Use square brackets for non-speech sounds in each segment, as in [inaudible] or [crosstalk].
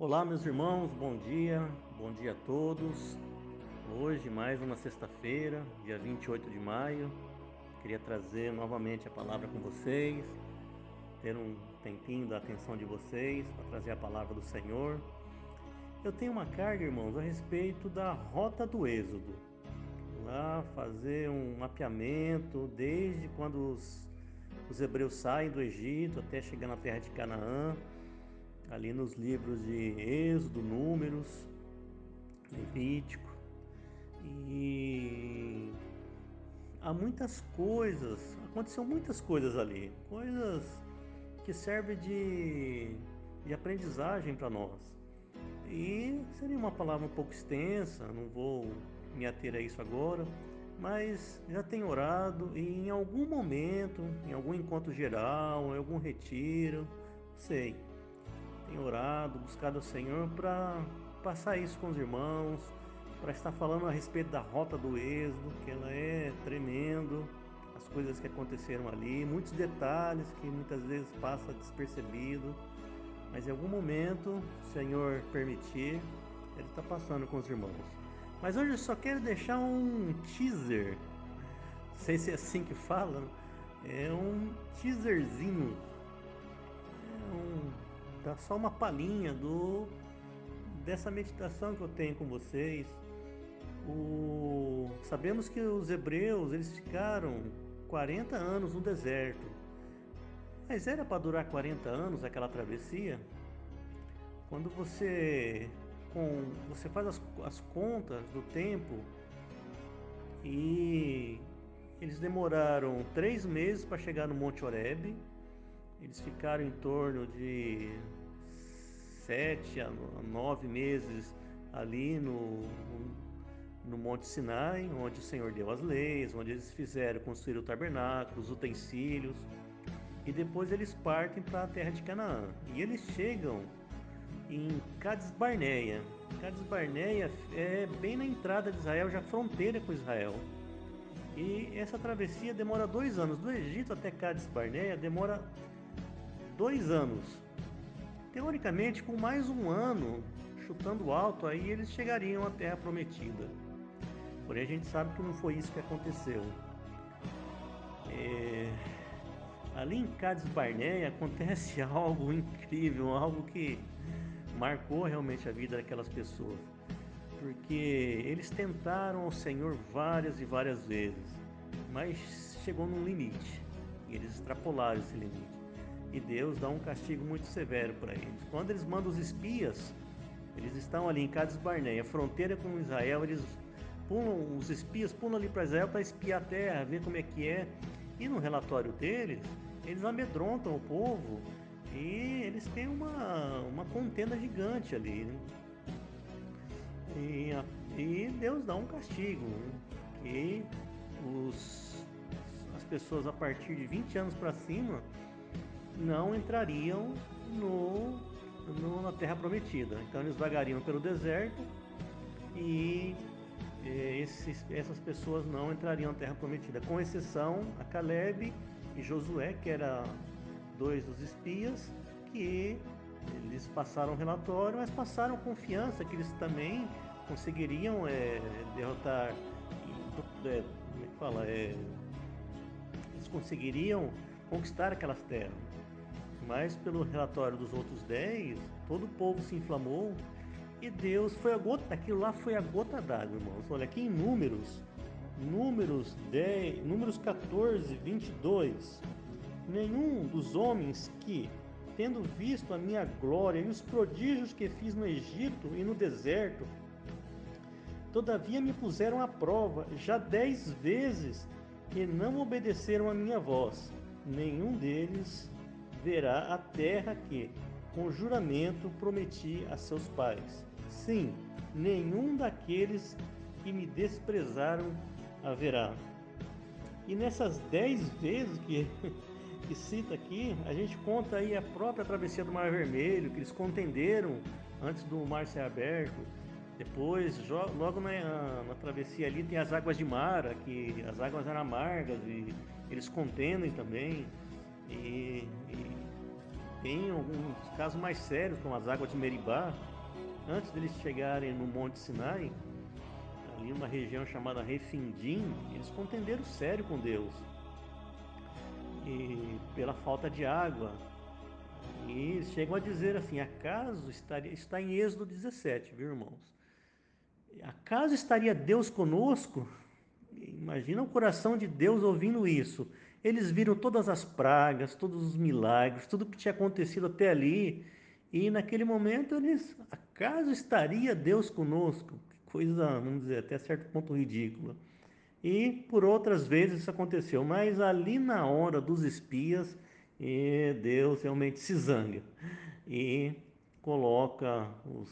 Olá, meus irmãos, bom dia, bom dia a todos. Hoje, mais uma sexta-feira, dia 28 de maio, queria trazer novamente a palavra com vocês, ter um tempinho da atenção de vocês para trazer a palavra do Senhor. Eu tenho uma carga, irmãos, a respeito da rota do Êxodo. Lá fazer um mapeamento desde quando os, os hebreus saem do Egito até chegar na terra de Canaã ali nos livros de Êxodo, Números, Levítico. E há muitas coisas, aconteceu muitas coisas ali, coisas que servem de, de aprendizagem para nós. E seria uma palavra um pouco extensa, não vou me ater a isso agora, mas já tenho orado e em algum momento, em algum encontro geral, em algum retiro, sei, tenho orado, buscado ao Senhor para passar isso com os irmãos, para estar falando a respeito da rota do êxodo, que ela é tremendo, as coisas que aconteceram ali, muitos detalhes que muitas vezes passa despercebido, mas em algum momento, se o Senhor permitir, ele está passando com os irmãos. Mas hoje eu só quero deixar um teaser, não sei se é assim que fala, é um teaserzinho Tá só uma palhinha do dessa meditação que eu tenho com vocês. O, sabemos que os hebreus eles ficaram 40 anos no deserto. Mas era para durar 40 anos aquela travessia? Quando você com você faz as, as contas do tempo e eles demoraram três meses para chegar no Monte Horebe eles ficaram em torno de sete a nove meses ali no, no Monte Sinai, onde o Senhor deu as leis, onde eles fizeram construir o tabernáculo, os utensílios, e depois eles partem para a terra de Canaã. E eles chegam em Cades Barneia. Cades Barneia é bem na entrada de Israel, já fronteira com Israel. E essa travessia demora dois anos. Do Egito até Cades Barneia demora dois anos. Teoricamente, com mais um ano, chutando alto, aí eles chegariam à Terra Prometida. Porém, a gente sabe que não foi isso que aconteceu. É... Ali em Cades Barneia acontece [laughs] algo incrível, algo que marcou realmente a vida daquelas pessoas. Porque eles tentaram ao Senhor várias e várias vezes, mas chegou num limite. E eles extrapolaram esse limite e Deus dá um castigo muito severo para eles. Quando eles mandam os espias, eles estão ali em Cades Barneia, fronteira com Israel, eles pulam, os espias pulam ali para Israel para espiar a terra, ver como é que é. E no relatório deles, eles amedrontam o povo e eles têm uma, uma contenda gigante ali. E, e Deus dá um castigo, que os, as pessoas a partir de 20 anos para cima não entrariam no, no, na Terra Prometida. Então eles vagariam pelo deserto e esses, essas pessoas não entrariam na Terra Prometida, com exceção a Caleb e Josué, que eram dois dos espias, que eles passaram relatório, mas passaram confiança que eles também conseguiriam é, derrotar, é, como é que fala, é, eles conseguiriam conquistar aquelas terras. Mas pelo relatório dos outros dez, todo o povo se inflamou e Deus foi a gota, aquilo lá foi a gota d'água, irmãos. Olha aqui em Números, Números 10, Números 14, 22. Nenhum dos homens que, tendo visto a minha glória e os prodígios que fiz no Egito e no deserto, todavia me puseram à prova já dez vezes e não obedeceram a minha voz nenhum deles verá a terra que, com juramento, prometi a seus pais. Sim, nenhum daqueles que me desprezaram haverá. E nessas dez vezes que, [laughs] que cita aqui, a gente conta aí a própria travessia do Mar Vermelho, que eles contenderam antes do mar ser aberto. Depois, logo na, na travessia ali, tem as águas de Mara, que as águas eram amargas e eles contendem também. E, e Em alguns casos mais sérios, como as águas de Meribá, antes deles chegarem no Monte Sinai, ali numa região chamada Refindim, eles contenderam sério com Deus. E pela falta de água. E chegam a dizer assim: acaso estaria, está em Êxodo 17, viu irmãos? Acaso estaria Deus conosco? Imagina o coração de Deus ouvindo isso. Eles viram todas as pragas, todos os milagres, tudo que tinha acontecido até ali. E naquele momento eles, acaso estaria Deus conosco? Que coisa, vamos dizer, até certo ponto ridícula. E por outras vezes isso aconteceu, mas ali na hora dos espias, Deus realmente se zanga e coloca os,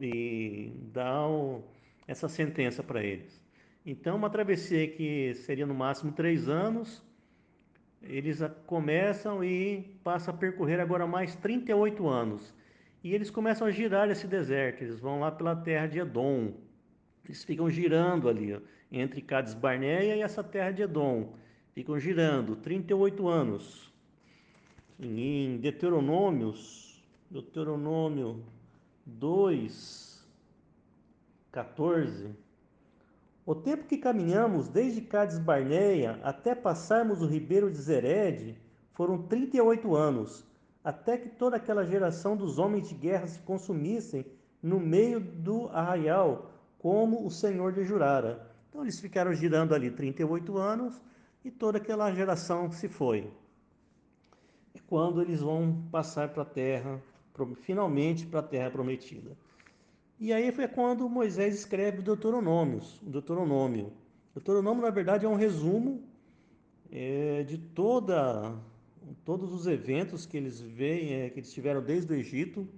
e dá o, essa sentença para eles. Então, uma travessia que seria no máximo três anos, eles começam e passam a percorrer agora mais 38 anos. E eles começam a girar esse deserto, eles vão lá pela terra de Edom. Eles ficam girando ali, ó, entre Cades Barneia e essa terra de Edom. Ficam girando 38 anos. Em Deuteronômios, Deuteronômio 2, 14, o tempo que caminhamos desde Cades Barneia até passarmos o ribeiro de Zered foram 38 anos, até que toda aquela geração dos homens de guerra se consumissem no meio do arraial, como o Senhor lhe jurara. Então eles ficaram girando ali 38 anos e toda aquela geração se foi. É quando eles vão passar para a terra, finalmente para a terra prometida. E aí foi quando Moisés escreve o Deuteronômio. O Deuteronômio. O Deuteronômio, na verdade, é um resumo é, de toda, todos os eventos que eles veem, é, que eles tiveram desde o Egito.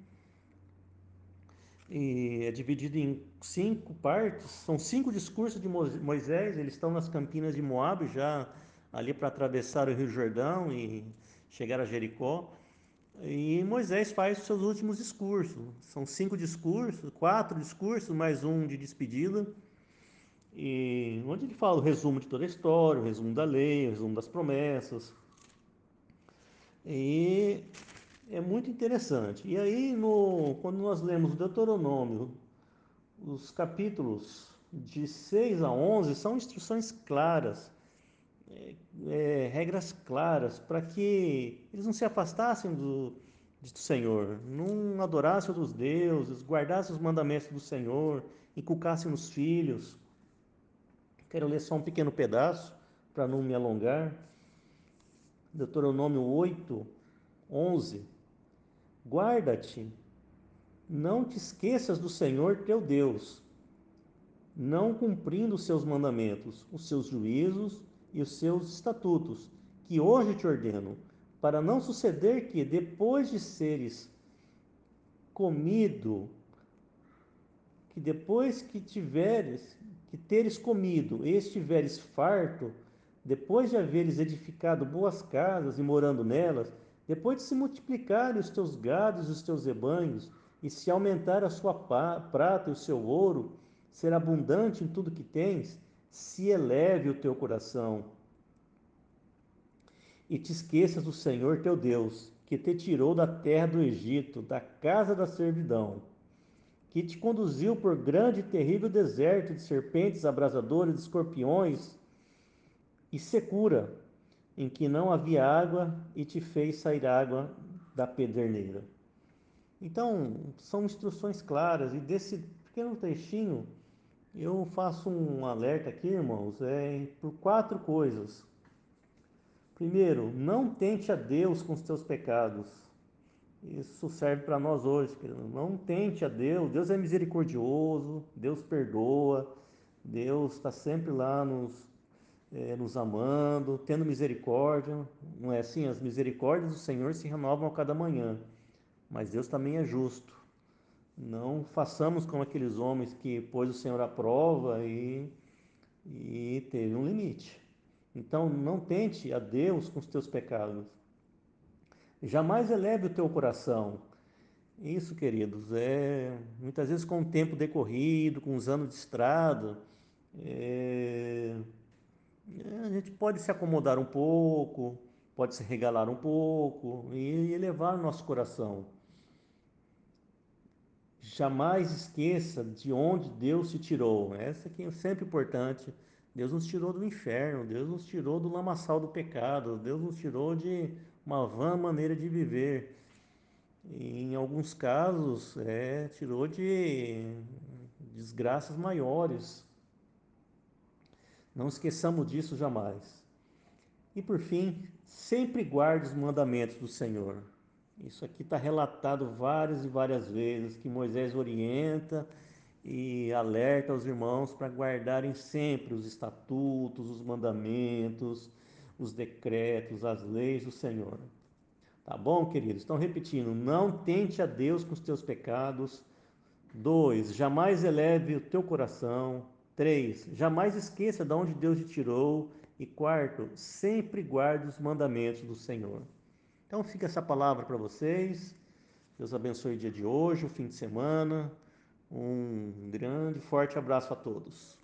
E é dividido em cinco partes. São cinco discursos de Moisés. Eles estão nas campinas de Moab, já ali para atravessar o Rio Jordão e chegar a Jericó. E Moisés faz os seus últimos discursos. São cinco discursos, quatro discursos, mais um de despedida. E onde ele fala o resumo de toda a história, o resumo da lei, o resumo das promessas. E é muito interessante. E aí, no, quando nós lemos o Deuteronômio, os capítulos de 6 a 11 são instruções claras é, regras claras para que eles não se afastassem do, do Senhor, não adorassem outros deuses, guardassem os mandamentos do Senhor, inculcassem nos filhos. Quero ler só um pequeno pedaço para não me alongar. Deuteronômio 8, 11. Guarda-te, não te esqueças do Senhor teu Deus, não cumprindo os seus mandamentos, os seus juízos e os seus estatutos, que hoje te ordeno, para não suceder que, depois de seres comido, que depois que tiveres, que teres comido e estiveres farto, depois de haveres edificado boas casas e morando nelas, depois de se multiplicarem os teus gados e os teus rebanhos, e se aumentar a sua prata e o seu ouro, ser abundante em tudo que tens, se eleve o teu coração e te esqueças do Senhor teu Deus, que te tirou da terra do Egito, da casa da servidão, que te conduziu por grande e terrível deserto de serpentes abrasadoras, de escorpiões e secura, em que não havia água e te fez sair água da pederneira. Então, são instruções claras e desse pequeno trechinho eu faço um alerta aqui, irmãos, é, por quatro coisas. Primeiro, não tente a Deus com os teus pecados. Isso serve para nós hoje, querido. Não tente a Deus. Deus é misericordioso, Deus perdoa, Deus está sempre lá nos, é, nos amando, tendo misericórdia. Não é assim? As misericórdias do Senhor se renovam a cada manhã. Mas Deus também é justo. Não façamos como aqueles homens que pôs o Senhor à prova e, e teve um limite. Então não tente a Deus com os teus pecados. Jamais eleve o teu coração. Isso, queridos, é muitas vezes com o tempo decorrido, com os anos de estrada, é, a gente pode se acomodar um pouco, pode se regalar um pouco e elevar o nosso coração. Jamais esqueça de onde Deus te tirou. Essa aqui é sempre importante. Deus nos tirou do inferno, Deus nos tirou do lamaçal do pecado, Deus nos tirou de uma vã maneira de viver. E, em alguns casos, é, tirou de desgraças maiores. Não esqueçamos disso jamais. E por fim, sempre guarde os mandamentos do Senhor. Isso aqui está relatado várias e várias vezes que Moisés orienta e alerta os irmãos para guardarem sempre os estatutos, os mandamentos, os decretos, as leis do Senhor. Tá bom, queridos? Estão repetindo: não tente a Deus com os teus pecados. 2. Jamais eleve o teu coração. 3. Jamais esqueça de onde Deus te tirou. E quarto, sempre guarde os mandamentos do Senhor. Então fica essa palavra para vocês. Deus abençoe o dia de hoje, o fim de semana. Um grande, forte abraço a todos.